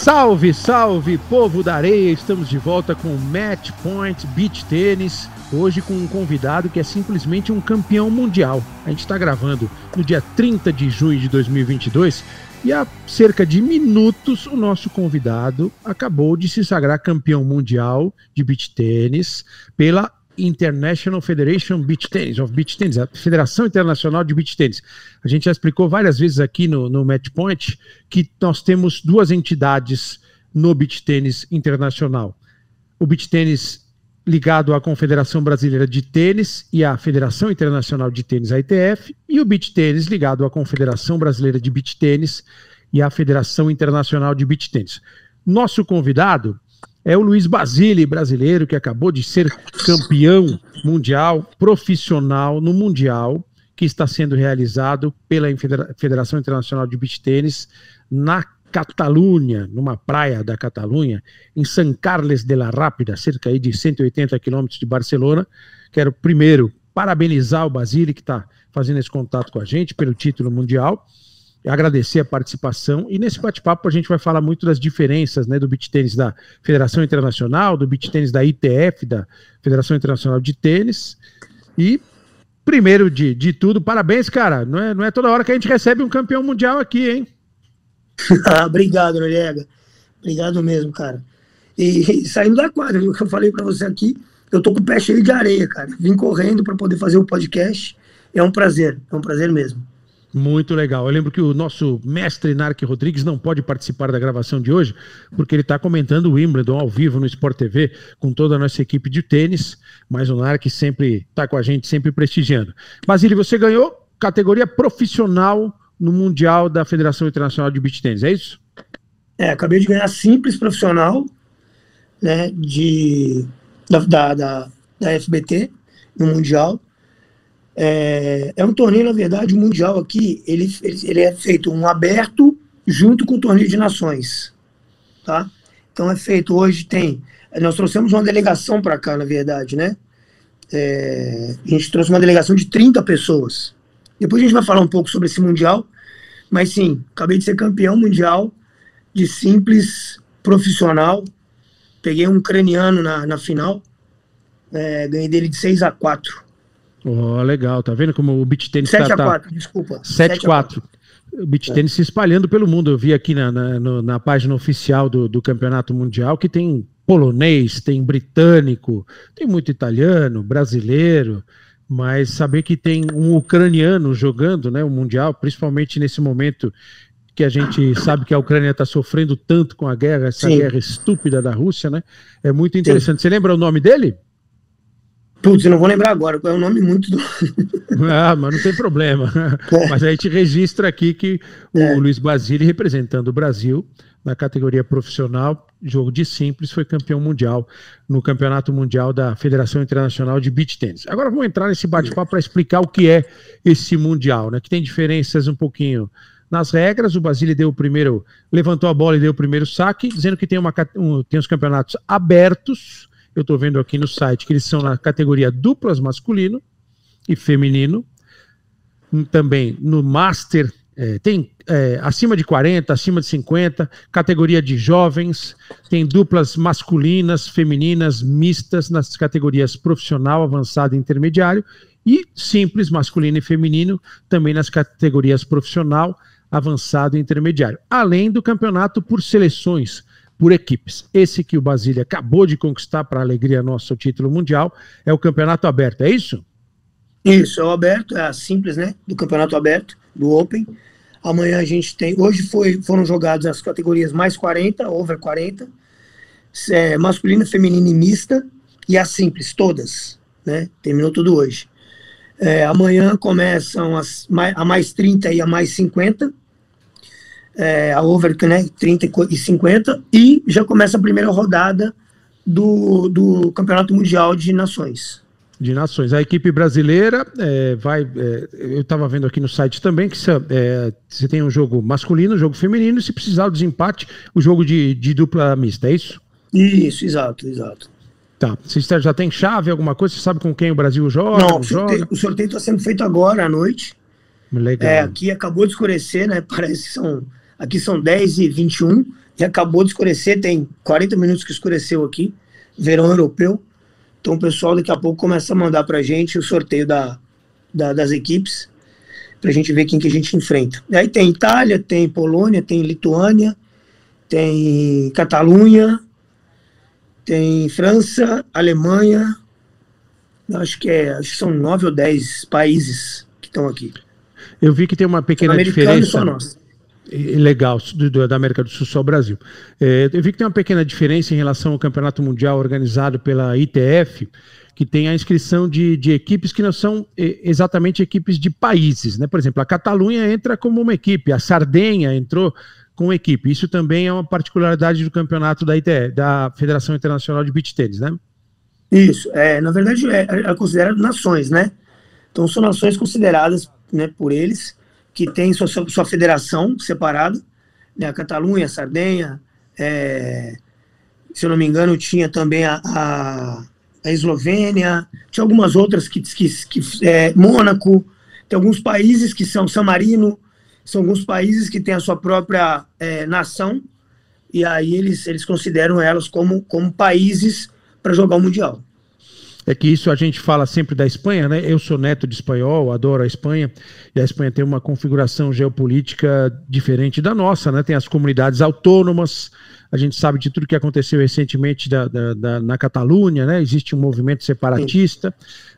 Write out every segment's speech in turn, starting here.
Salve, salve, povo da areia! Estamos de volta com Match Point Beach Tênis. Hoje com um convidado que é simplesmente um campeão mundial. A gente está gravando no dia 30 de junho de 2022 e há cerca de minutos o nosso convidado acabou de se sagrar campeão mundial de beach tênis pela International Federation Beach Tennis, of Beach Tennis, a Federação Internacional de Beach Tennis. A gente já explicou várias vezes aqui no, no Match Point que nós temos duas entidades no beach tênis internacional. O beach tênis ligado à Confederação Brasileira de Tênis e à Federação Internacional de Tênis, a ITF, e o beach tênis ligado à Confederação Brasileira de Beach Tênis e à Federação Internacional de Beach Tênis. Nosso convidado é o Luiz Basile, brasileiro, que acabou de ser campeão mundial profissional no Mundial, que está sendo realizado pela Federação Internacional de Beach Tênis na Catalunha, numa praia da Catalunha, em San Carles de la Rápida, cerca de 180 quilômetros de Barcelona. Quero primeiro parabenizar o Basile, que está fazendo esse contato com a gente pelo título mundial agradecer a participação. E nesse bate-papo a gente vai falar muito das diferenças né, do beach tênis da Federação Internacional, do beach tênis da ITF, da Federação Internacional de Tênis. E, primeiro de, de tudo, parabéns, cara. Não é, não é toda hora que a gente recebe um campeão mundial aqui, hein? ah, obrigado, Noriega. Obrigado mesmo, cara. E, e saindo da quadra, o que eu falei para você aqui, eu tô com o pé cheio de areia, cara. Vim correndo para poder fazer o podcast. É um prazer, é um prazer mesmo. Muito legal. Eu lembro que o nosso mestre Narc Rodrigues não pode participar da gravação de hoje, porque ele está comentando o Wimbledon ao vivo no Sport TV com toda a nossa equipe de tênis, mas o Narc sempre está com a gente, sempre prestigiando. Basílio, você ganhou categoria profissional no Mundial da Federação Internacional de Beach Tênis, é isso? É, acabei de ganhar simples profissional, né, de, da, da, da, da FBT no Mundial. É, é um torneio, na verdade, mundial aqui, ele, ele, é feito um aberto junto com o torneio de nações, tá? Então é feito, hoje tem, nós trouxemos uma delegação para cá, na verdade, né? É, a gente trouxe uma delegação de 30 pessoas. Depois a gente vai falar um pouco sobre esse mundial, mas sim, acabei de ser campeão mundial de simples profissional. Peguei um ucraniano na, na final, é, ganhei dele de 6 a 4 Oh, legal, tá vendo como o beat tênis 7 tá, a 4, tá... desculpa. 7 a 4. O beat tênis se espalhando pelo mundo. Eu vi aqui na, na, na página oficial do, do Campeonato Mundial que tem polonês, tem britânico, tem muito italiano, brasileiro, mas saber que tem um ucraniano jogando né, o Mundial, principalmente nesse momento que a gente sabe que a Ucrânia está sofrendo tanto com a guerra, essa Sim. guerra estúpida da Rússia, né? É muito interessante. Sim. Você lembra o nome dele? Putz, eu não vou lembrar agora, é um nome muito. Do... ah, mas não tem problema. É. Mas a gente registra aqui que o é. Luiz Basile, representando o Brasil na categoria profissional, jogo de simples, foi campeão mundial no Campeonato Mundial da Federação Internacional de Beach Tennis. Agora vamos entrar nesse bate-papo para explicar o que é esse Mundial, né? Que tem diferenças um pouquinho nas regras. O Basile deu o primeiro, levantou a bola e deu o primeiro saque, dizendo que tem, uma, um, tem os campeonatos abertos eu estou vendo aqui no site que eles são na categoria duplas masculino e feminino. Também no Master é, tem é, acima de 40, acima de 50, categoria de jovens, tem duplas masculinas, femininas, mistas nas categorias profissional, avançado e intermediário, e simples, masculino e feminino, também nas categorias profissional, avançado e intermediário. Além do campeonato por seleções, por equipes. Esse que o Basília acabou de conquistar para alegria nossa o título mundial é o campeonato aberto, é isso? Isso, é o aberto, é a simples, né? Do campeonato aberto, do Open. Amanhã a gente tem. Hoje foi, foram jogadas as categorias mais 40, over 40, é, masculina, feminina e mista, e a simples, todas. Né? Terminou tudo hoje. É, amanhã começam as, a mais 30 e a mais 50 é, a over né, 30 e 50, e já começa a primeira rodada do, do Campeonato Mundial de Nações. De Nações. A equipe brasileira é, vai. É, eu estava vendo aqui no site também que é, você tem um jogo masculino, um jogo feminino, e se precisar do desempate, o jogo de, de dupla mista, é isso? Isso, exato, exato. Tá. Você já tem chave, alguma coisa? Você sabe com quem o Brasil joga? Não, o sorteio está sendo feito agora à noite. Legal. É, aqui acabou de escurecer, né? Parece que são Aqui são 10 e 21. Já acabou de escurecer, tem 40 minutos que escureceu aqui, verão europeu. Então o pessoal daqui a pouco começa a mandar para a gente o sorteio da, da, das equipes, para a gente ver quem que a gente enfrenta. E aí tem Itália, tem Polônia, tem Lituânia, tem Catalunha, tem França, Alemanha, acho que, é, acho que são nove ou dez países que estão aqui. Eu vi que tem uma pequena diferença. Só nós. Legal, da América do Sul, só o Brasil. É, eu vi que tem uma pequena diferença em relação ao Campeonato Mundial organizado pela ITF, que tem a inscrição de, de equipes que não são exatamente equipes de países. Né? Por exemplo, a Catalunha entra como uma equipe, a Sardenha entrou com equipe. Isso também é uma particularidade do campeonato da ITF, da Federação Internacional de Beach Tennis, né? Isso, é, na verdade é, é considerado nações, né? Então são nações consideradas né, por eles, que tem sua, sua federação separada, né, a Catalunha, a Sardenha, é, se eu não me engano, tinha também a, a, a Eslovênia, tinha algumas outras que, que, que é, Mônaco, tem alguns países que são San Marino, são alguns países que têm a sua própria é, nação, e aí eles, eles consideram elas como, como países para jogar o Mundial. É que isso a gente fala sempre da Espanha, né? Eu sou neto de espanhol, adoro a Espanha, e a Espanha tem uma configuração geopolítica diferente da nossa, né? Tem as comunidades autônomas, a gente sabe de tudo que aconteceu recentemente da, da, da, na Catalunha, né? Existe um movimento separatista,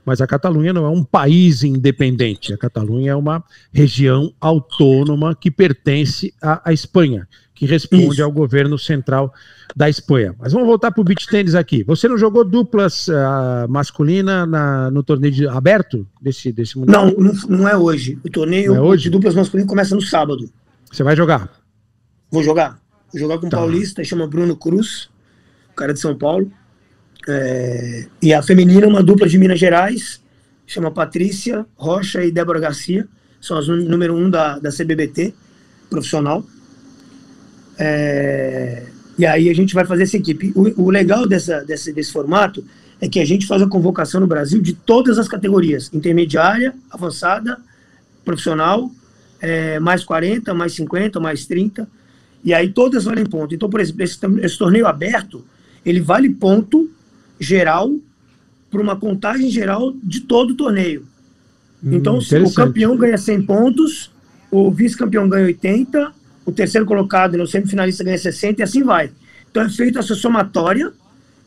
mas a Catalunha não é um país independente. A Catalunha é uma região autônoma que pertence à Espanha, que responde Isso. ao governo central da Espanha. Mas vamos voltar para o beach tênis aqui. Você não jogou duplas uh, masculina na, no torneio de, aberto desse, desse mundial? Não, não, não é hoje. O torneio é hoje? de duplas masculino começa no sábado. Você vai jogar? Vou jogar. Vou jogar com um tá. paulista, chama Bruno Cruz, cara de São Paulo. É, e a feminina, uma dupla de Minas Gerais, chama Patrícia Rocha e Débora Garcia. São as número um da, da CBBT, profissional. É, e aí a gente vai fazer essa equipe. O, o legal dessa, desse, desse formato é que a gente faz a convocação no Brasil de todas as categorias: intermediária, avançada, profissional, é, mais 40, mais 50, mais 30. E aí todas valem ponto. Então, por exemplo, esse, esse torneio aberto, ele vale ponto geral para uma contagem geral de todo o torneio. Hum, então, o campeão ganha 100 pontos, o vice-campeão ganha 80, o terceiro colocado no semifinalista ganha 60 e assim vai. Então é feita essa somatória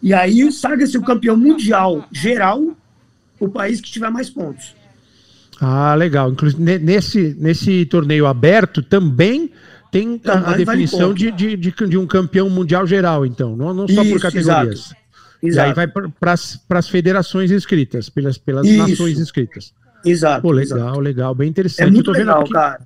e aí saga-se o campeão mundial geral, o país que tiver mais pontos. Ah, legal. Inclusive, nesse, nesse torneio aberto também tem a, a definição de, de, de, de, um campeão mundial geral, então, não, não só Isso, por categorias. Exato. Exato. E aí vai para as federações inscritas, pelas, pelas nações inscritas. Exato. Pô, legal, exato. legal, bem interessante. É muito legal, aqui, cara.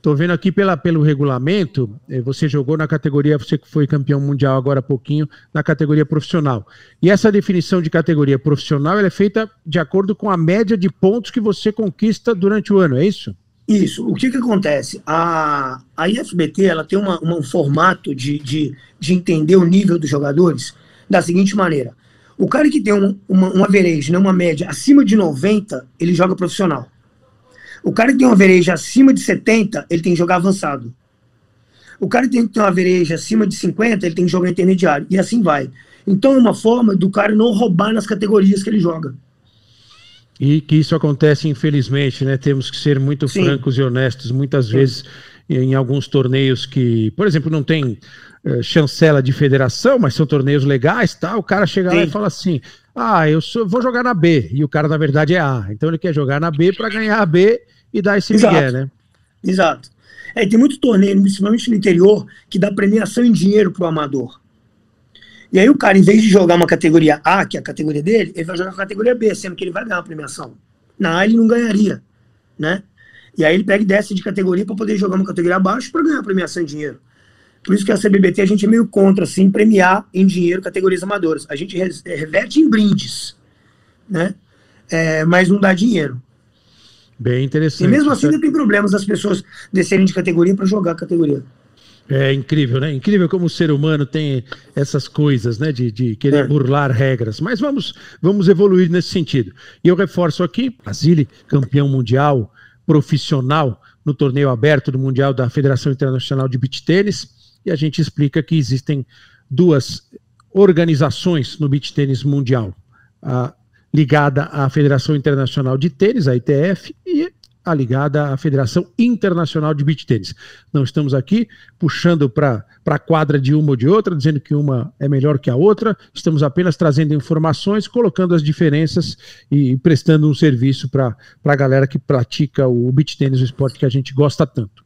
Estou vendo aqui pela, pelo regulamento, eh, você jogou na categoria, você que foi campeão mundial agora há pouquinho, na categoria profissional. E essa definição de categoria profissional é feita de acordo com a média de pontos que você conquista durante o ano, é isso? Isso. O que, que acontece? A, a IFBT ela tem uma, uma, um formato de, de, de entender o nível dos jogadores da seguinte maneira. O cara que tem um, uma, uma average, né, uma média acima de 90, ele joga profissional. O cara que tem uma vereja acima de 70, ele tem que jogar avançado. O cara que tem que ter uma vereja acima de 50, ele tem que jogar intermediário. E assim vai. Então é uma forma do cara não roubar nas categorias que ele joga. E que isso acontece, infelizmente, né? Temos que ser muito Sim. francos e honestos. Muitas Sim. vezes, em alguns torneios que, por exemplo, não tem uh, chancela de federação, mas são torneios legais, tá? O cara chega Sim. lá e fala assim: ah, eu sou, vou jogar na B. E o cara, na verdade, é A. Então ele quer jogar na B para ganhar a B e dar esse Exato. migué, né? Exato. É, tem muito torneio, principalmente no interior, que dá premiação em dinheiro pro amador. E aí o cara, em vez de jogar uma categoria A, que é a categoria dele, ele vai jogar a categoria B, sendo que ele vai ganhar a premiação. Na A ele não ganharia, né? E aí ele pega e desce de categoria para poder jogar uma categoria abaixo para ganhar premiação em dinheiro. Por isso que a CBBT a gente é meio contra, assim, premiar em dinheiro categorias amadoras. A gente reverte em brindes, né? É, mas não dá dinheiro. Bem interessante. E mesmo assim ainda tem problemas das pessoas descerem de categoria para jogar categoria. É incrível, né? Incrível como o ser humano tem essas coisas, né? De, de querer é. burlar regras. Mas vamos, vamos evoluir nesse sentido. E eu reforço aqui: Brasília, campeão mundial, profissional no torneio aberto do Mundial da Federação Internacional de Beach Tênis. e a gente explica que existem duas organizações no beach tênis mundial, a, ligada à Federação Internacional de Tênis, a ITF, e a ligada à Federação Internacional de Beach Tênis. Não estamos aqui puxando para a quadra de uma ou de outra, dizendo que uma é melhor que a outra, estamos apenas trazendo informações, colocando as diferenças e prestando um serviço para a galera que pratica o beach tênis, o esporte que a gente gosta tanto.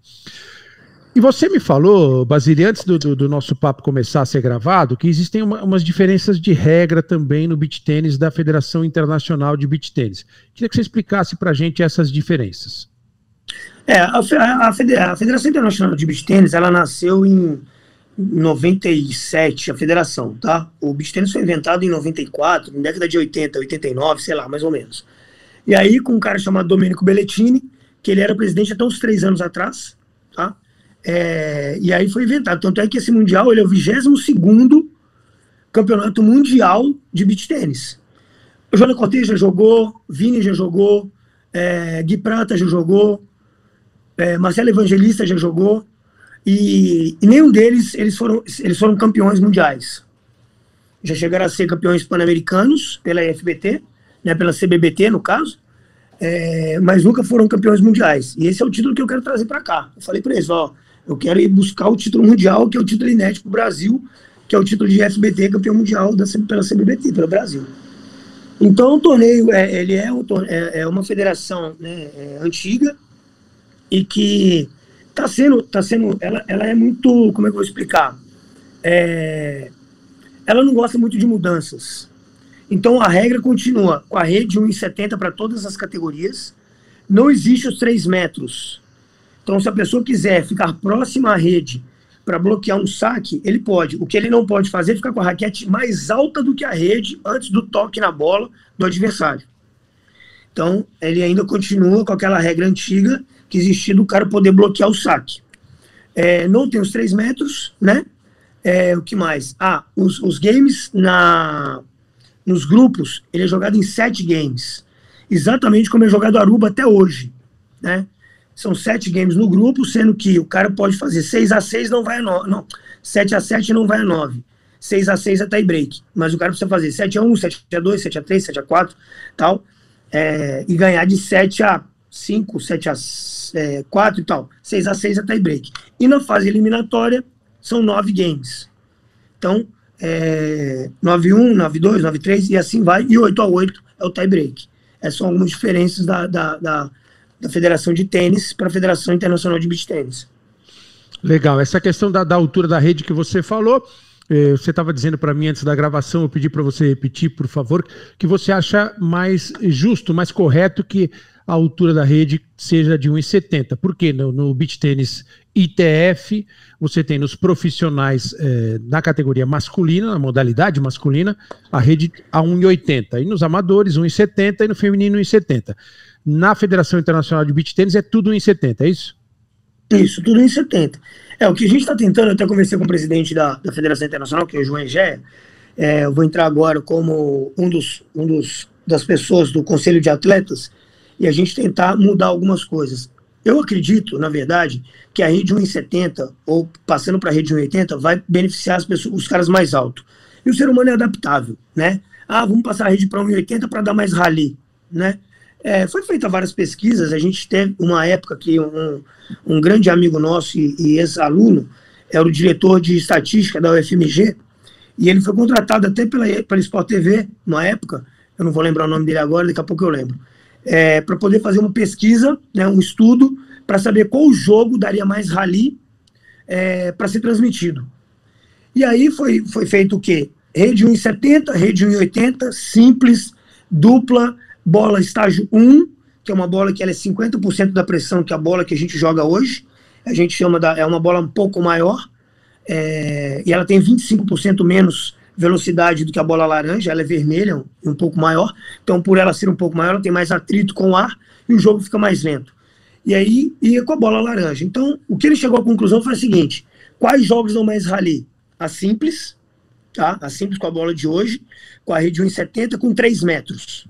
E você me falou, Basílio, antes do, do, do, nosso papo começar a ser gravado, que existem uma, umas diferenças de regra também no beach tênis da Federação Internacional de Beach Tênis. Queria que você explicasse para a gente essas diferenças. É, a, a, a, Federação Internacional de Beach Tênis, ela nasceu em 97, a federação, tá? O beach tênis foi inventado em 94, na década de 80, 89, sei lá, mais ou menos. E aí, com um cara chamado Domenico Belletini, que ele era presidente até uns três anos atrás? É, e aí foi inventado. Tanto é que esse Mundial ele é o 22 campeonato mundial de beach tênis. O Jônio Cortez já jogou, Vini já jogou, é, Gui Prata já jogou, é, Marcelo Evangelista já jogou, e, e, nenhum deles eles foram, eles foram campeões mundiais. Já chegaram a ser campeões pan-americanos pela FBT, né, pela CBBT no caso, é, mas nunca foram campeões mundiais. E esse é o título que eu quero trazer para cá. Eu falei para eles, ó, eu quero ir buscar o título mundial, que é o título inédito para o Brasil, que é o título de FBT, campeão mundial da, pela CBBT, pelo Brasil. Então, o torneio, é, ele é, é, é, uma federação né, é, antiga e que está sendo, tá sendo ela, ela é muito, como é que eu vou explicar? É, ela não gosta muito de mudanças. Então, a regra continua com a rede 1,70 para todas as categorias. Não existe os 3 metros então, se a pessoa quiser ficar próxima à rede para bloquear um saque, ele pode. O que ele não pode fazer é ficar com a raquete mais alta do que a rede antes do toque na bola do adversário. Então, ele ainda continua com aquela regra antiga que existia do cara poder bloquear o saque. É, não tem os três metros, né? É, o que mais? Ah, os, os games na, nos grupos, ele é jogado em sete games. Exatamente como é jogado Aruba até hoje, né? São sete games no grupo, sendo que o cara pode fazer 6 a 6 não vai a 9. Não, 7 a 7 não vai a 9. 6 a 6 é tie break. Mas o cara precisa fazer 7 a 1, 7 a 2, 7 a 3, 7 a 4, tal. É, e ganhar de 7 a 5, 7 a é, 4 e tal. 6 a 6 é tie break. E na fase eliminatória são 9 games. Então, é, 9-1, 9-2, 9-3 e assim vai. E 8 a 8 é o tie break. Essas são algumas diferenças da, da, da da Federação de Tênis para a Federação Internacional de Beach Tênis. Legal. Essa questão da, da altura da rede que você falou, eh, você estava dizendo para mim antes da gravação, eu pedi para você repetir, por favor, que você acha mais justo, mais correto que a altura da rede seja de 1,70. Por quê? No, no beach tênis ITF, você tem nos profissionais eh, na categoria masculina, na modalidade masculina, a rede a 1,80. E nos amadores, 1,70 e no feminino 1,70 na Federação Internacional de Beach Tênis é tudo em 70, é isso? Isso, tudo em 70. É, o que a gente está tentando, eu até conversei com o presidente da, da Federação Internacional, que é o João Egé, é, eu vou entrar agora como um dos, um dos das pessoas do Conselho de Atletas e a gente tentar mudar algumas coisas. Eu acredito, na verdade, que a rede 1,70 ou passando para a rede 1,80 vai beneficiar as pessoas, os caras mais altos. E o ser humano é adaptável, né? Ah, vamos passar a rede para 1,80 para dar mais rally, né? É, foi feita várias pesquisas, a gente teve uma época que um, um grande amigo nosso e, e ex-aluno era o diretor de estatística da UFMG, e ele foi contratado até pela, pela Sport TV, uma época, eu não vou lembrar o nome dele agora, daqui a pouco eu lembro, é, para poder fazer uma pesquisa, né, um estudo, para saber qual jogo daria mais rally é, para ser transmitido. E aí foi, foi feito o quê? Rede 1,70, rede 1,80, simples, dupla, bola estágio 1, que é uma bola que ela é 50% da pressão que a bola que a gente joga hoje. A gente chama da. É uma bola um pouco maior. É, e ela tem 25% menos velocidade do que a bola laranja, ela é vermelha, um, um pouco maior. Então, por ela ser um pouco maior, ela tem mais atrito com o ar e o jogo fica mais lento. E aí ia com a bola laranja. Então, o que ele chegou à conclusão foi o seguinte: quais jogos dão mais rally? A simples, tá? A simples com a bola de hoje, com a rede 1,70 com 3 metros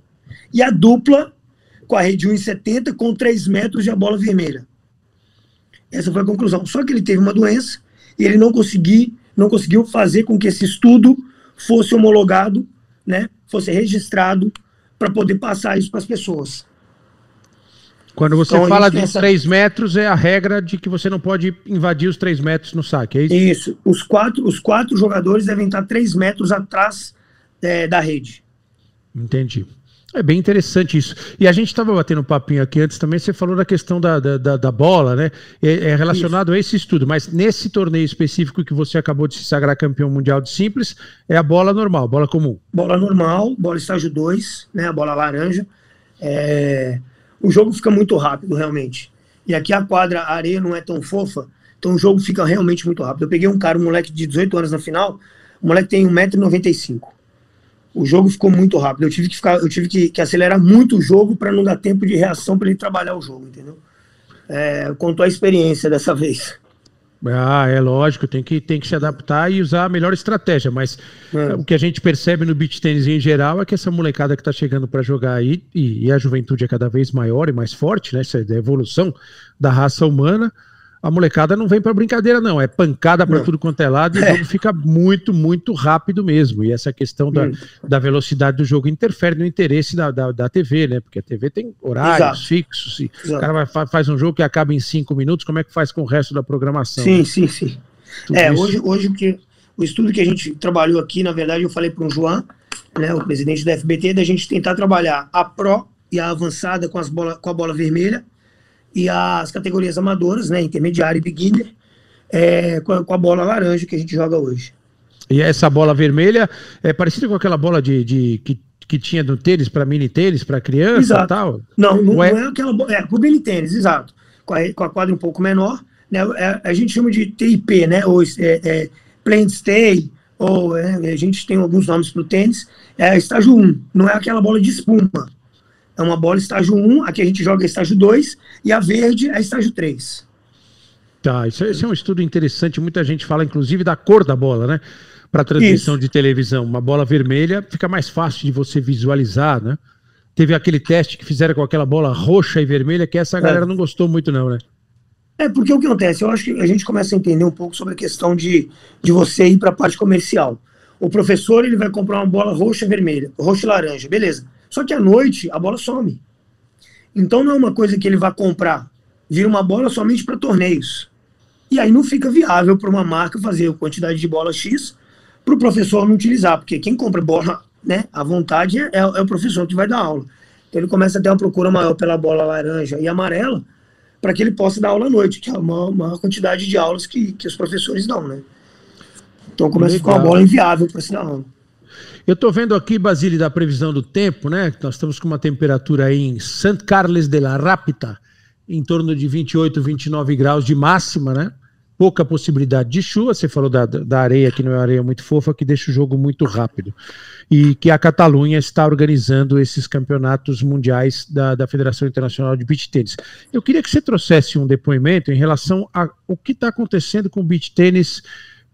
e a dupla com a rede 1,70 com 3 metros de a bola vermelha. Essa foi a conclusão. Só que ele teve uma doença e ele não conseguiu, não conseguiu fazer com que esse estudo fosse homologado, né, fosse registrado para poder passar isso para as pessoas. Quando você então, fala de essa... 3 metros, é a regra de que você não pode invadir os 3 metros no saque, é isso? Isso. Os quatro, os quatro jogadores devem estar 3 metros atrás é, da rede. Entendi. É bem interessante isso. E a gente estava batendo um papinho aqui antes também, você falou da questão da, da, da bola, né? É, é relacionado isso. a esse estudo, mas nesse torneio específico que você acabou de se sagrar campeão mundial de simples, é a bola normal, bola comum. Bola normal, bola estágio 2, né? A bola laranja. É... O jogo fica muito rápido, realmente. E aqui a quadra, a areia não é tão fofa, então o jogo fica realmente muito rápido. Eu peguei um cara, um moleque de 18 anos na final, o moleque tem 1,95m o jogo ficou muito rápido. Eu tive que, ficar, eu tive que, que acelerar muito o jogo para não dar tempo de reação para ele trabalhar o jogo, entendeu? É, contou a experiência dessa vez. Ah, é lógico, tem que, tem que se adaptar e usar a melhor estratégia, mas é. o que a gente percebe no beach tênis em geral é que essa molecada que está chegando para jogar aí, e, e, a juventude é cada vez maior e mais forte, né? Essa é a evolução da raça humana a molecada não vem para brincadeira, não. É pancada para tudo quanto é lado e o é. jogo fica muito, muito rápido mesmo. E essa questão da, da velocidade do jogo interfere no interesse da, da, da TV, né? Porque a TV tem horários Exato. fixos. E o cara vai, faz um jogo que acaba em cinco minutos, como é que faz com o resto da programação? Sim, né? sim, sim. Tudo é, isso... hoje, hoje que, o estudo que a gente trabalhou aqui, na verdade, eu falei para o João, né, o presidente da FBT, da gente tentar trabalhar a Pro e a avançada com, as bola, com a bola vermelha e as categorias amadoras, né, intermediário e beginner, é, com, a, com, a, bola laranja que a gente joga hoje. E essa bola vermelha é parecida com aquela bola de, de que, que tinha no tênis para mini tênis para criança exato. tal? Não, não, é... não é aquela bola, é com o mini tênis, exato. Com a, com a quadra um pouco menor, né, é, a gente chama de TIP, né, ou é, é, Plant Stay, ou é, a gente tem alguns nomes para o tênis, é estágio 1, não é aquela bola de espuma, é uma bola estágio 1, aqui a gente joga estágio 2, e a verde é estágio 3. Tá, isso, esse é um estudo interessante. Muita gente fala, inclusive, da cor da bola, né? Para transmissão isso. de televisão. Uma bola vermelha fica mais fácil de você visualizar, né? Teve aquele teste que fizeram com aquela bola roxa e vermelha, que essa galera é. não gostou muito, não, né? É, porque o que acontece? Eu acho que a gente começa a entender um pouco sobre a questão de, de você ir para a parte comercial. O professor ele vai comprar uma bola roxa e vermelha, roxa e laranja, beleza. Só que à noite a bola some. Então não é uma coisa que ele vai comprar. Vira uma bola somente para torneios. E aí não fica viável para uma marca fazer a quantidade de bola X para o professor não utilizar, porque quem compra bola né, à vontade é, é, o professor que vai dar aula. Então ele começa a ter uma procura maior pela bola laranja e amarela para que ele possa dar aula à noite, que é uma maior quantidade de aulas que, que os professores dão, né? Então começa Legal. a ficar uma bola inviável para se dar aula. Eu estou vendo aqui, Basílio, da previsão do tempo, né? Nós estamos com uma temperatura aí em Sant Carles de la Rápita, em torno de 28, 29 graus de máxima, né? Pouca possibilidade de chuva. Você falou da, da areia, que não é areia muito fofa, que deixa o jogo muito rápido. E que a Catalunha está organizando esses campeonatos mundiais da, da Federação Internacional de Beach Tênis. Eu queria que você trouxesse um depoimento em relação ao que está acontecendo com o beach tênis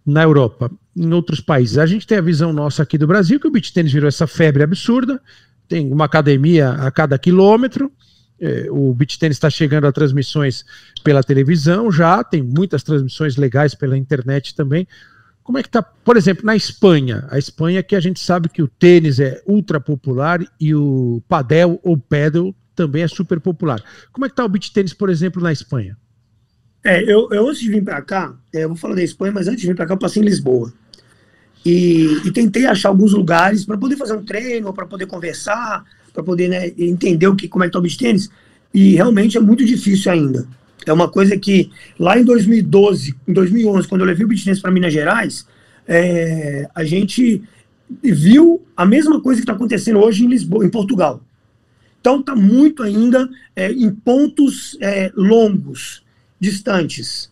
na Europa, em outros países. A gente tem a visão nossa aqui do Brasil, que o beach tênis virou essa febre absurda, tem uma academia a cada quilômetro, é, o beach tênis está chegando a transmissões pela televisão já, tem muitas transmissões legais pela internet também. Como é que está, por exemplo, na Espanha? A Espanha que a gente sabe que o tênis é ultra popular e o padel ou paddle também é super popular. Como é que está o beach tênis, por exemplo, na Espanha? É, eu, eu antes de vir para cá, é, eu vou falar da Espanha, mas antes de vir para cá, eu passei em Lisboa. E, e tentei achar alguns lugares para poder fazer um treino, para poder conversar, para poder né, entender o que, como é que tá o beach tênis. E realmente é muito difícil ainda. É uma coisa que lá em 2012, em 2011, quando eu levei o beach tênis para Minas Gerais, é, a gente viu a mesma coisa que está acontecendo hoje em Lisboa, em Portugal. Então está muito ainda é, em pontos é, longos distantes.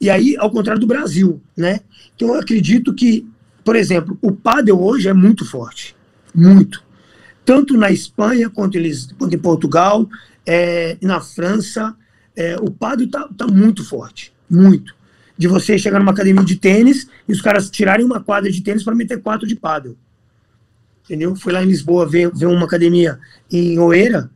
E aí, ao contrário do Brasil, né? Então, eu acredito que, por exemplo, o pádel hoje é muito forte, muito. Tanto na Espanha quanto, eles, quanto em Portugal, é, na França, é, o pádel está tá muito forte, muito. De você chegar numa academia de tênis e os caras tirarem uma quadra de tênis para meter quatro de pádel. Entendeu? Fui lá em Lisboa ver, ver uma academia em Oeira,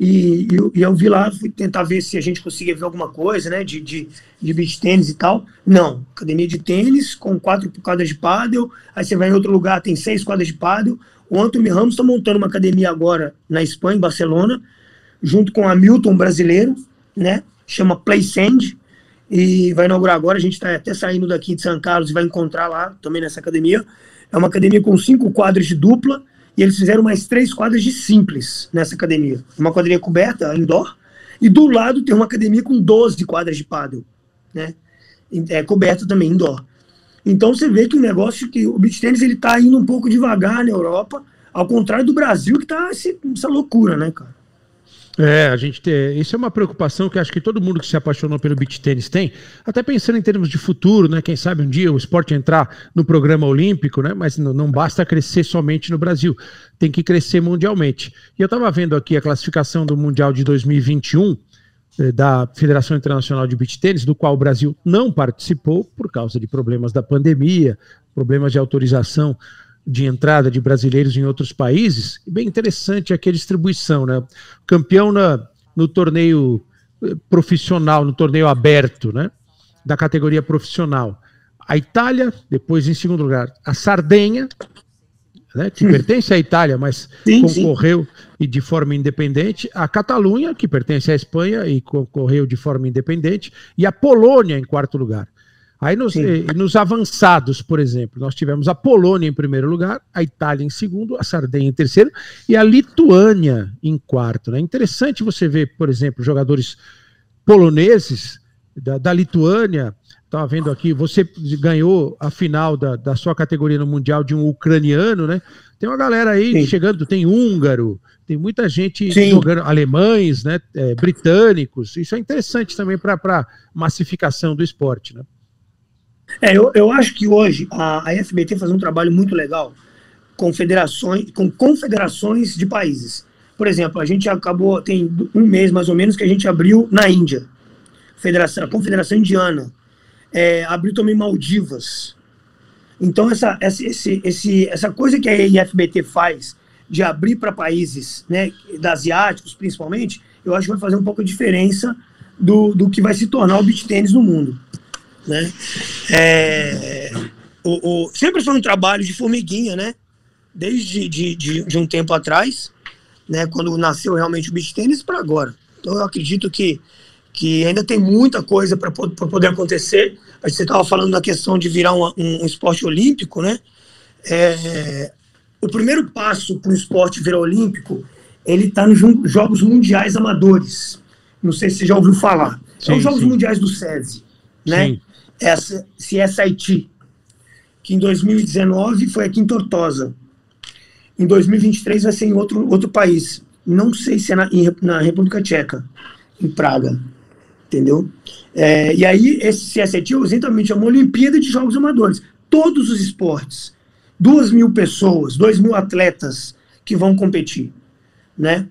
E, e, eu vi lá, fui tentar ver se a gente conseguia ver alguma coisa, né, de, de, de beach tênis e tal. Não, academia de tênis com quatro quadras de pádel, aí você vai em outro lugar, tem seis quadras de pádel. O Anthony Ramos está montando uma academia agora na Espanha, em Barcelona, junto com a Milton brasileiro, né, chama Play Sand, e vai inaugurar agora, a gente está até saindo daqui de São Carlos e vai encontrar lá, também nessa academia. É uma academia com cinco quadras de dupla, e eles fizeram mais três quadras de simples nessa academia. Uma quadrilha coberta, indoor, e do lado tem uma academia com 12 quadras de paddle, né? É coberta também indoor. Então você vê que o negócio que o beach tennis ele tá indo um pouco devagar na Europa, ao contrário do Brasil que tá essa loucura, né, cara? É, a gente tem. Isso é uma preocupação que acho que todo mundo que se apaixonou pelo beach tênis tem, até pensando em termos de futuro, né? Quem sabe um dia o esporte entrar no programa olímpico, né? Mas não, não basta crescer somente no Brasil, tem que crescer mundialmente. E eu estava vendo aqui a classificação do Mundial de 2021 eh, da Federação Internacional de Beach Tênis, do qual o Brasil não participou por causa de problemas da pandemia, problemas de autorização de entrada de brasileiros em outros países. bem interessante aqui a distribuição, né? Campeão na, no torneio eh, profissional, no torneio aberto, né? Da categoria profissional. A Itália, depois em segundo lugar, a Sardenha, né, que hum. pertence à Itália, mas sim, concorreu sim. e de forma independente, a Catalunha, que pertence à Espanha e concorreu de forma independente, e a Polônia em quarto lugar. Aí nos, eh, nos, avançados, por exemplo, nós tivemos a Polônia em primeiro lugar, a Itália em segundo, a Sardenha em terceiro e a Lituânia em quarto. É né? interessante você ver, por exemplo, jogadores poloneses da, da Lituânia. Estava vendo aqui, você ganhou a final da, da sua categoria no Mundial de um ucraniano, né? Tem uma galera aí Sim. chegando, tem húngaro, tem muita gente Sim. jogando, alemães, né? É, britânicos. Isso é interessante também para a massificação do esporte, né? É, eu, eu acho que hoje a, a FBT faz um trabalho muito legal com federações, com confederações de países. Por exemplo, a gente acabou, tem um mês mais ou menos que a gente abriu na Índia, Federação, a Confederação Indiana, é, abriu também Maldivas. Então, essa, essa, esse, esse, essa coisa que a IFBT faz de abrir para países, né, asiáticos principalmente, eu acho que vai fazer um pouco de diferença do, do que vai se tornar o beach tênis no mundo. Né? É, o, o, sempre foi um trabalho de formiguinha, né? Desde de, de, de um tempo atrás, né? quando nasceu realmente o beach tênis, para agora. Então eu acredito que, que ainda tem muita coisa para poder acontecer. Você estava falando da questão de virar um, um, um esporte olímpico, né? É, o primeiro passo para o esporte virar olímpico, ele está nos Jogos Mundiais Amadores. Não sei se você já ouviu falar. Sim, é os Jogos sim. Mundiais do SESI, né? Sim essa CSIT, que em 2019 foi aqui em Tortosa. Em 2023 vai ser em outro, outro país. Não sei se é na, em, na República Tcheca, em Praga. Entendeu? É, e aí, esse CSIT exatamente é uma Olimpíada de Jogos Amadores. Todos os esportes. Duas mil pessoas, dois mil atletas que vão competir. Né?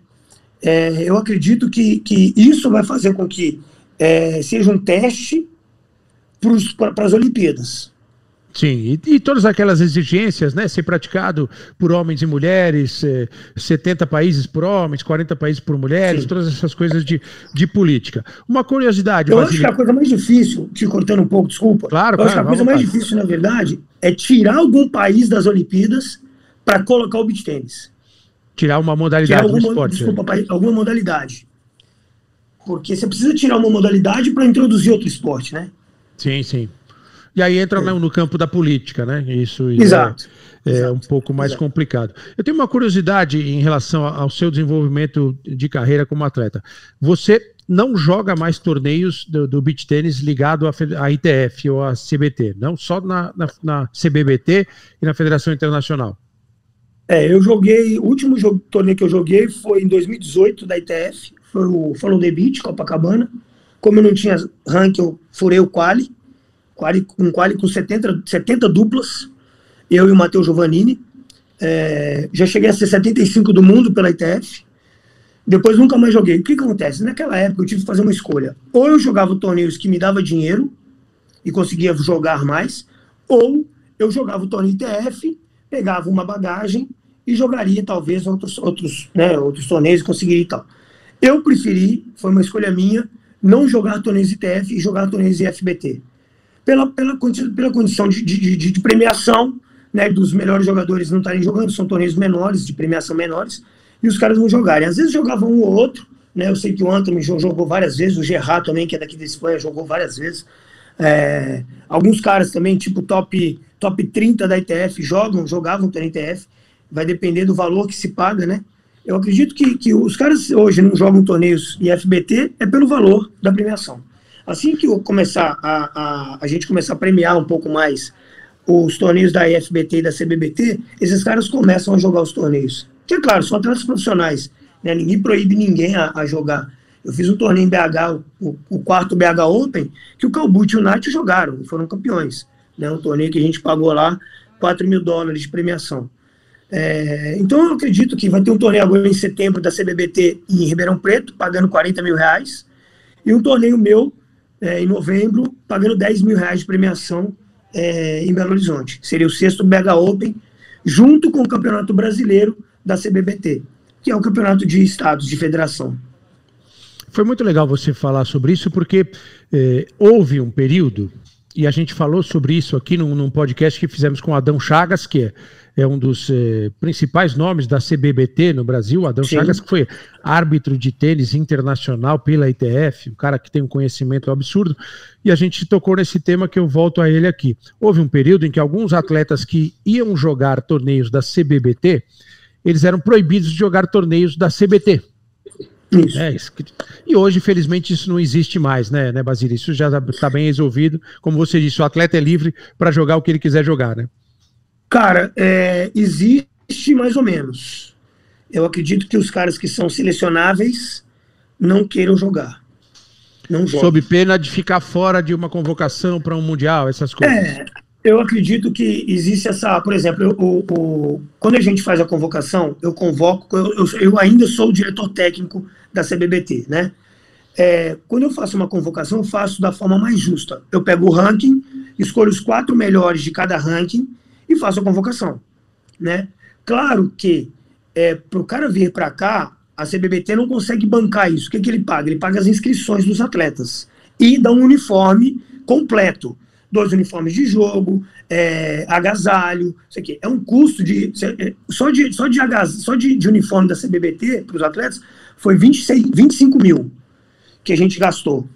É, eu acredito que, que isso vai fazer com que é, seja um teste para as Olimpíadas. Sim, e, e, todas aquelas exigências, né? Ser praticado por homens e mulheres, eh, 70 países por homens, 40 países por mulheres, Sim. todas essas coisas de, de política. Uma curiosidade. Eu Basílio... acho que a coisa mais difícil, te cortando um pouco, desculpa. Claro, eu claro, acho que a coisa mais difícil, na verdade, é tirar algum país das Olimpíadas para colocar o beach tênis. Tirar uma modalidade tirar alguma, do esporte. Desculpa, alguma modalidade. Porque você precisa tirar uma modalidade para introduzir outro esporte, né? Sim, sim. E aí entra é. no campo da política, né? Isso, Exato. é, é Exato. um pouco mais Exato. complicado. Eu tenho uma curiosidade em relação ao seu desenvolvimento de carreira como atleta. Você não joga mais torneios do, do beach tênis ligado à, ITF ou à CBT, não só na, na, na, CBBT e na Federação Internacional. É, eu joguei, o último jogo, torneio que eu joguei foi em 2018 da ITF, foi o Follow the Beach, Copacabana. Como eu não tinha ranking, eu furei o quali, quali um quali com 70, 70 duplas, eu e o Matheus Giovannini. É, já cheguei a ser 75 do mundo pela ITF. Depois nunca mais joguei. O que, acontece? Naquela época eu tive que fazer uma escolha. Ou eu jogava torneios que me dava dinheiro e conseguia jogar mais, ou eu jogava o torneio ITF, pegava uma bagagem e jogaria talvez outros, outros, né, outros torneios conseguiria e tal. Eu preferi, foi uma escolha minha, não jogar torneios ITF e jogar torneios IFBT. Pela, pela, pela condição de, de, de, premiação, né, dos melhores jogadores não estarem jogando, são torneios menores, de premiação menores, e os caras não jogarem. Às vezes jogavam um ou outro, né, eu sei que o Anthony jogou várias vezes, o Gerard também, que é daqui da Espanha, jogou várias vezes. É, alguns caras também, tipo top, top 30 da ITF, jogam, jogavam torneio ITF, vai depender do valor que se paga, né? Eu acredito que, que os caras hoje não jogam torneios IFBT é pelo valor da premiação. Assim que começar a, a, a gente começar a premiar um pouco mais os torneios da IFBT e da CBBT, esses caras começam a jogar os torneios. Que, é claro, são atletas profissionais. Né? Ninguém proíbe ninguém a, a, jogar. Eu fiz um torneio em BH, o, o quarto BH Open, que o Calbut e o Nath jogaram, foram campeões. Né? Um torneio que a gente pagou lá 4 mil dólares de premiação. É, então eu acredito que vai ter um torneio agora em setembro da CBBT em Ribeirão Preto, pagando 40 mil reais, e um torneio meu é, em novembro, pagando 10 mil reais de premiação é, em Belo Horizonte. Seria o sexto BH Open, junto com o Campeonato Brasileiro da CBBT, que é o campeonato de estados, de federação. Foi muito legal você falar sobre isso, porque é, houve um período, e a gente falou sobre isso aqui num, num podcast que fizemos com Adão Chagas, que é é um dos eh, principais nomes da CBBT no Brasil, Adão Sim. Chagas, que foi árbitro de tênis internacional pela ITF, um cara que tem um conhecimento absurdo, e a gente tocou nesse tema que eu volto a ele aqui. Houve um período em que alguns atletas que iam jogar torneios da CBBT, eles eram proibidos de jogar torneios da CBT. Isso. É, e hoje, felizmente, isso não existe mais, né, né Basílio? Isso já está bem resolvido. Como você disse, o atleta é livre para jogar o que ele quiser jogar, né? Cara, é, existe mais ou menos. Eu acredito que os caras que são selecionáveis não queiram jogar. Não jogam. Sob pena de ficar fora de uma convocação para um Mundial, essas coisas. É, eu acredito que existe essa. Por exemplo, eu, eu, eu, quando a gente faz a convocação, eu convoco. Eu, eu ainda sou o diretor técnico da CBBT, né? É, quando eu faço uma convocação, eu faço da forma mais justa. Eu pego o ranking, escolho os quatro melhores de cada ranking e faço a convocação. Né? Claro que é, para o cara vir para cá, a CBBT não consegue bancar isso. O que, que ele paga? Ele paga as inscrições dos atletas e dá um uniforme completo. Dois uniformes de jogo, é, agasalho, isso aqui. É um custo de. É, só de, só de, agasalho, só de, de uniforme da CBBT para os atletas foi 26, 25 mil que a gente gastou.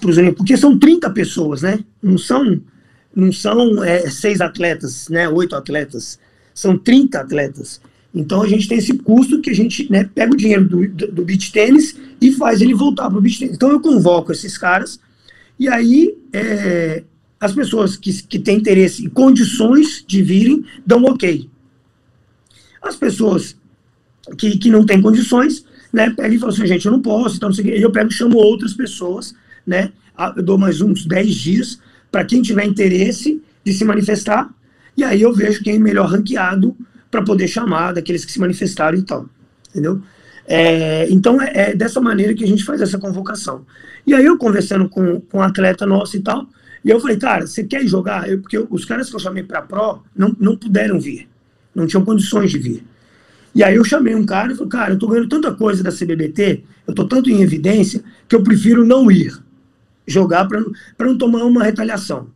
Pros, porque são 30 pessoas, né? Não são não são é, seis atletas, né, oito atletas, são 30 atletas. Então a gente tem esse custo que a gente né, pega o dinheiro do, do, do beach tênis e faz ele voltar para o beach tênis. Então eu convoco esses caras e aí é, as pessoas que, que têm interesse e condições de virem dão ok. As pessoas que, que não têm condições, né, pegam e falam assim, gente, eu não posso, então não sei o Eu pego e chamo outras pessoas, né, eu dou mais uns 10 dias para quem tiver interesse de se manifestar, e aí eu vejo quem é melhor ranqueado para poder chamar daqueles que se manifestaram e tal, entendeu? É, então é, é, dessa maneira que a gente faz essa convocação. E aí eu conversando com, com um atleta nosso e tal, e eu falei, cara, você quer jogar? Eu, porque os caras que eu chamei para Pro não, não puderam vir, não tinham condições de vir. E aí eu chamei um cara e falei, cara, eu tô ganhando tanta coisa da CBBT, eu tô tanto em evidência, que eu prefiro não ir jogar para não tomar uma retaliação.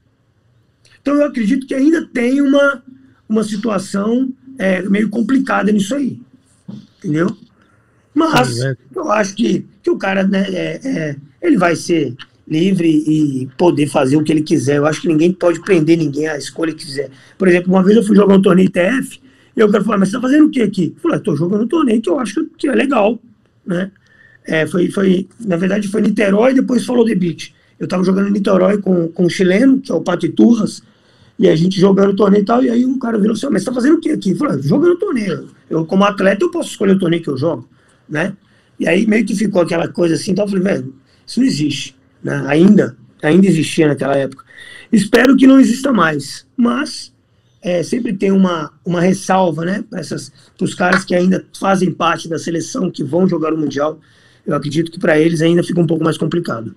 Então eu acredito que ainda tem uma, uma situação é, meio complicada nisso aí. Entendeu? Mas eu acho que, que o cara né, é, é, ele vai ser livre e poder fazer o que ele quiser. Eu acho que ninguém pode prender ninguém à escolha que quiser. Por exemplo, uma vez eu fui jogar um torneio TF e eu quero falar, mas você está fazendo o que aqui? Eu falei, estou jogando um torneio que eu acho que é legal. Né? É, foi, foi, na verdade, foi Niterói e depois falou The Beach. Eu estava jogando em Niterói com, com um chileno, que é o Pato Turras, e a gente jogando torneio e tal, e aí um cara virou assim, mas você tá fazendo o que aqui? Eu falei, ah, jogando torneio. Eu, como atleta, eu posso escolher o torneio que eu jogo, né? E aí meio que ficou aquela coisa assim, então eu falei, velho, isso não existe, né? Ainda, ainda existia naquela época. Espero que não exista mais, mas é, sempre tem uma, uma ressalva, né, para os caras que ainda fazem parte da seleção, que vão jogar o Mundial. Eu acredito que para eles ainda fica um pouco mais complicado.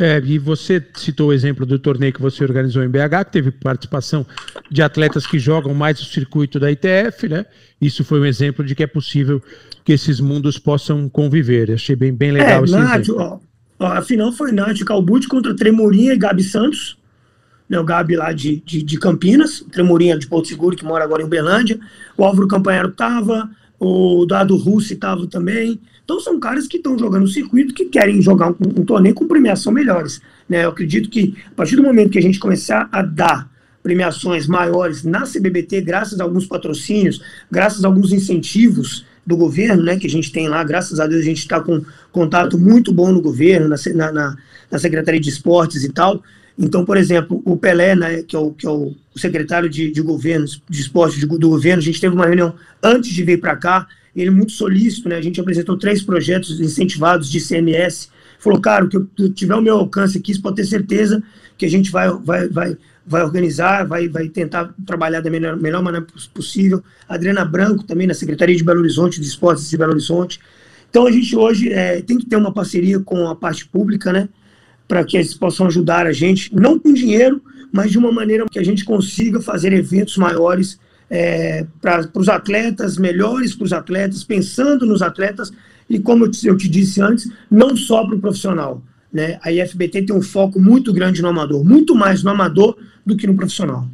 É, e você citou o exemplo do torneio que você organizou em BH, que teve participação de atletas que jogam mais o circuito da ITF, né? Isso foi um exemplo de que é possível que esses mundos possam conviver. Achei bem, bem legal é, esse Nath, ó, a final foi Nath Calbucci contra Tremorinha e Gabi Santos. Né, o Gabi lá de, de, de Campinas, Tremorinha de Porto Seguro, que mora agora em Uberlândia. O Álvaro Campanharo tava, o Dado Russi tava também. Então são caras que estão jogando o circuito, que querem jogar um, um, torneio com premiação melhores. Né? Eu acredito que a partir do momento que a gente começar a dar premiações maiores na CBBT, graças a alguns patrocínios, graças a alguns incentivos do governo, né, que a gente tem lá, graças a Deus a gente está com contato muito bom no governo, na, na, na, Secretaria de Esportes e tal. Então, por exemplo, o Pelé, né, que é o, que é o secretário de, de governo, de esportes do governo, a gente teve uma reunião antes de vir para cá, ele muito solícito, né, a gente apresentou três projetos incentivados de CMS, falou, cara, o que tiver o meu alcance aqui, você pode ter certeza que a gente vai, vai, vai, vai organizar, vai, vai tentar trabalhar da melhor, melhor maneira possível. Adriana Branco também na Secretaria de Belo Horizonte, de Esportes de Belo Horizonte. Então a gente hoje é, tem que ter uma parceria com a parte pública, né? Para que eles possam ajudar a gente, não com dinheiro, mas de uma maneira que a gente consiga fazer eventos maiores é, para os atletas, melhores para os atletas, pensando nos atletas, e como eu te, eu te disse antes, não só para o profissional. Né? A IFBT tem um foco muito grande no amador, muito mais no amador do que no profissional.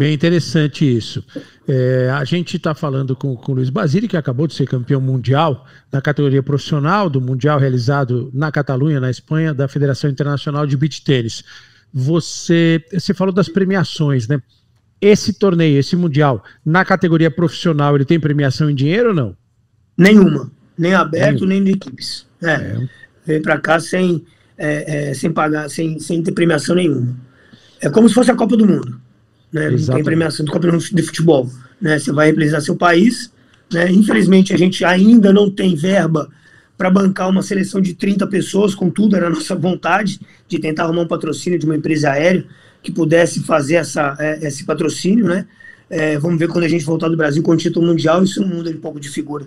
Bem interessante isso. É, a gente está falando com, com o Luiz Basile, que acabou de ser campeão mundial na categoria profissional, do Mundial realizado na Catalunha, na Espanha, da Federação Internacional de Beach Tênis. Você, você falou das premiações, né? Esse torneio, esse Mundial, na categoria profissional, ele tem premiação em dinheiro ou não? Nenhuma. Nem aberto, Nenhum. nem de equipes. É. é. Veio para cá sem, é, é, sem pagar, sem, sem ter premiação nenhuma. É como se fosse a Copa do Mundo. Né? Não tem premiação do Mundo de futebol. Né? Você vai representar seu país. Né? Infelizmente, a gente ainda não tem verba para bancar uma seleção de 30 pessoas, contudo, era a nossa vontade de tentar arrumar um patrocínio de uma empresa aérea que pudesse fazer essa, é, esse patrocínio, né? É, vamos ver quando a gente voltar do Brasil com o título mundial, isso muda um pouco de figura.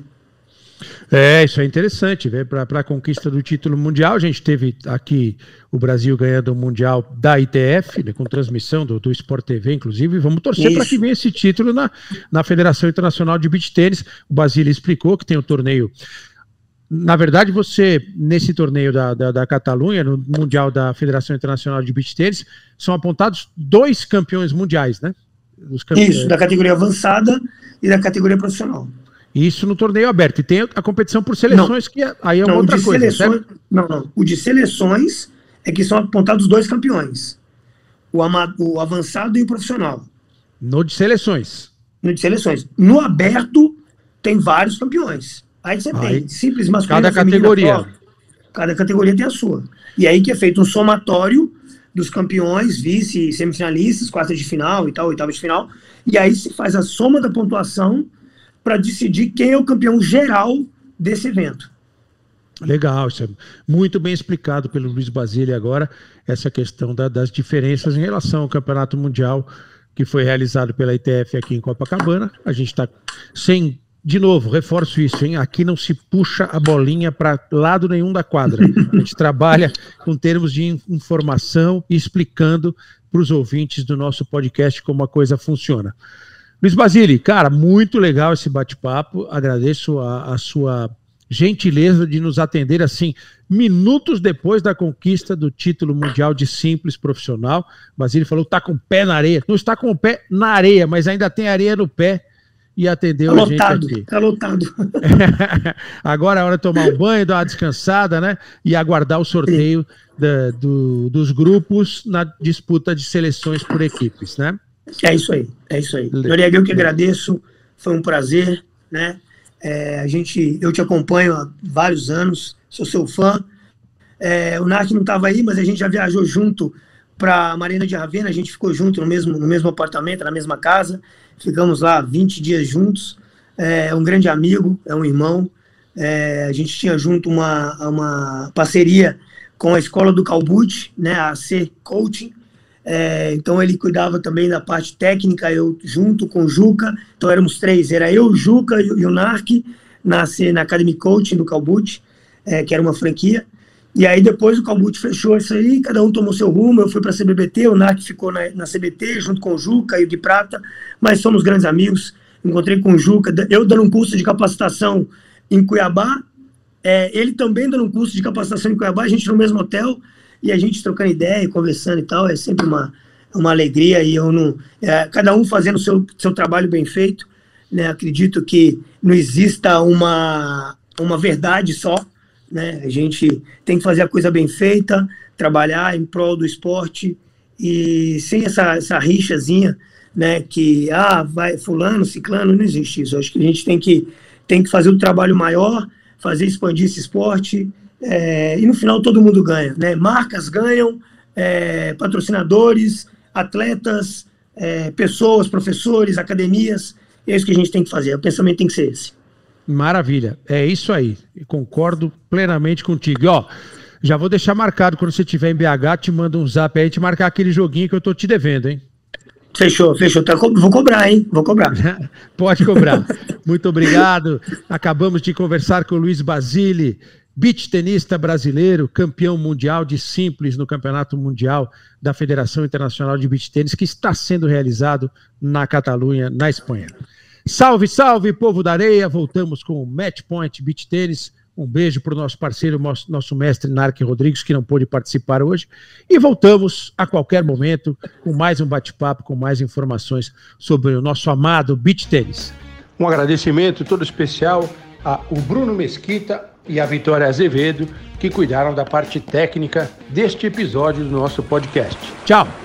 É, isso é interessante, para a conquista do título mundial. A gente teve aqui o Brasil ganhando o Mundial da ITF, né, com transmissão do, do Sport TV, inclusive. Vamos torcer para que venha esse título na, na Federação Internacional de Beach Tênis. O Basílio explicou que tem o torneio. Na verdade, você, nesse torneio da, da, da Catalunha, no Mundial da Federação Internacional de Beach Tênis, são apontados dois campeões mundiais, né? Isso, da categoria avançada e da categoria profissional. Isso no torneio aberto. E tem a competição por seleções, não, que é, aí é uma outra coisa. Seleções, não, não. O de seleções é que são apontados dois campeões: o, amado, o avançado e o profissional. No de seleções. No de seleções. No aberto, tem vários campeões. Aí você aí, tem simples masculino. Cada categoria. cada categoria tem a sua. E aí que é feito um somatório dos campeões, vice, semifinalistas, quartas de final e tal, oitava de final. E aí se faz a soma da pontuação para decidir quem é o campeão geral desse evento. Legal, isso é muito bem explicado pelo Luiz Basílio agora, essa questão da, das diferenças em relação ao Campeonato Mundial que foi realizado pela ITF aqui em Copacabana. A gente está sem, de novo, reforço isso, hein? Aqui não se puxa a bolinha para lado nenhum da quadra. A gente trabalha com termos de informação e explicando para os ouvintes do nosso podcast como a coisa funciona. Luiz Basile, cara, muito legal esse bate-papo. Agradeço a, a, sua gentileza de nos atender assim, minutos depois da conquista do título mundial de simples profissional. Basile falou que está com o pé na areia. Não está com o pé na areia, mas ainda tem areia no pé e atendeu tá a gente aqui. Tá lotado. Agora é hora de tomar um banho, dar uma descansada, né? E aguardar o sorteio da, do, dos grupos na disputa de seleções por equipes, né? É isso aí, é isso aí. Noriega, eu que agradeço, foi um prazer, né? É, a gente, eu te acompanho há vários anos, sou seu fã. É, o Narc não estava aí, mas a gente já viajou junto para Marina de Ravena, a gente ficou junto no mesmo, no mesmo apartamento, na mesma casa, ficamos lá 20 dias juntos. É um grande amigo, é um irmão. É, a gente tinha junto uma, uma parceria com a escola do Calbute, né, a C Coaching, é, então ele cuidava também da parte técnica, eu junto com o Juca. Então éramos três, era eu, Juca e o Narc, na, na Academy Coaching do Calbute, é, que era uma franquia. E aí depois o Calbute fechou isso aí, cada um tomou seu rumo, eu fui para a CBBT, o Narc ficou na, na CBT junto com o Juca e o de Prata, mas somos grandes amigos. Encontrei com o Juca, eu dando um curso de capacitação em Cuiabá, é, ele também dando um curso de capacitação em Cuiabá, a gente no mesmo hotel, e a gente trocando ideia, conversando e tal, é sempre uma, uma alegria, e eu não. É, cada um fazendo o seu, seu trabalho bem feito, né? Acredito que não exista uma, uma verdade só, né? A gente tem que fazer a coisa bem feita, trabalhar em prol do esporte, e sem essa, essa rixazinha, né? Que, ah, vai fulano, ciclano, não existe isso. acho que a gente tem que, tem que fazer o um trabalho maior, fazer expandir esse esporte, é, e no final todo mundo ganha, né? Marcas ganham, é, patrocinadores, atletas, é, pessoas, professores, academias. É isso que a gente tem que fazer. O pensamento tem que ser esse. Maravilha, é isso aí. Concordo plenamente contigo. E, ó, já vou deixar marcado quando você estiver em BH, te manda um zap aí, te marcar aquele joguinho que eu tô te devendo, hein? Fechou, fechou. Tá, vou cobrar, hein? Vou cobrar. Pode cobrar. Muito obrigado. Acabamos de conversar com o Luiz Basile, beach tenista brasileiro, campeão mundial de simples no Campeonato Mundial da Federação Internacional de Beach Tênis, que está sendo realizado na Catalunha, na Espanha. Salve, salve, povo da areia! Voltamos com o Match Point Beach Tênis um beijo para o nosso parceiro, nosso mestre Narque Rodrigues, que não pôde participar hoje. E voltamos a qualquer momento com mais um bate-papo, com mais informações sobre o nosso amado beach tênis. Um agradecimento todo especial ao Bruno Mesquita e à Vitória Azevedo, que cuidaram da parte técnica deste episódio do nosso podcast. Tchau!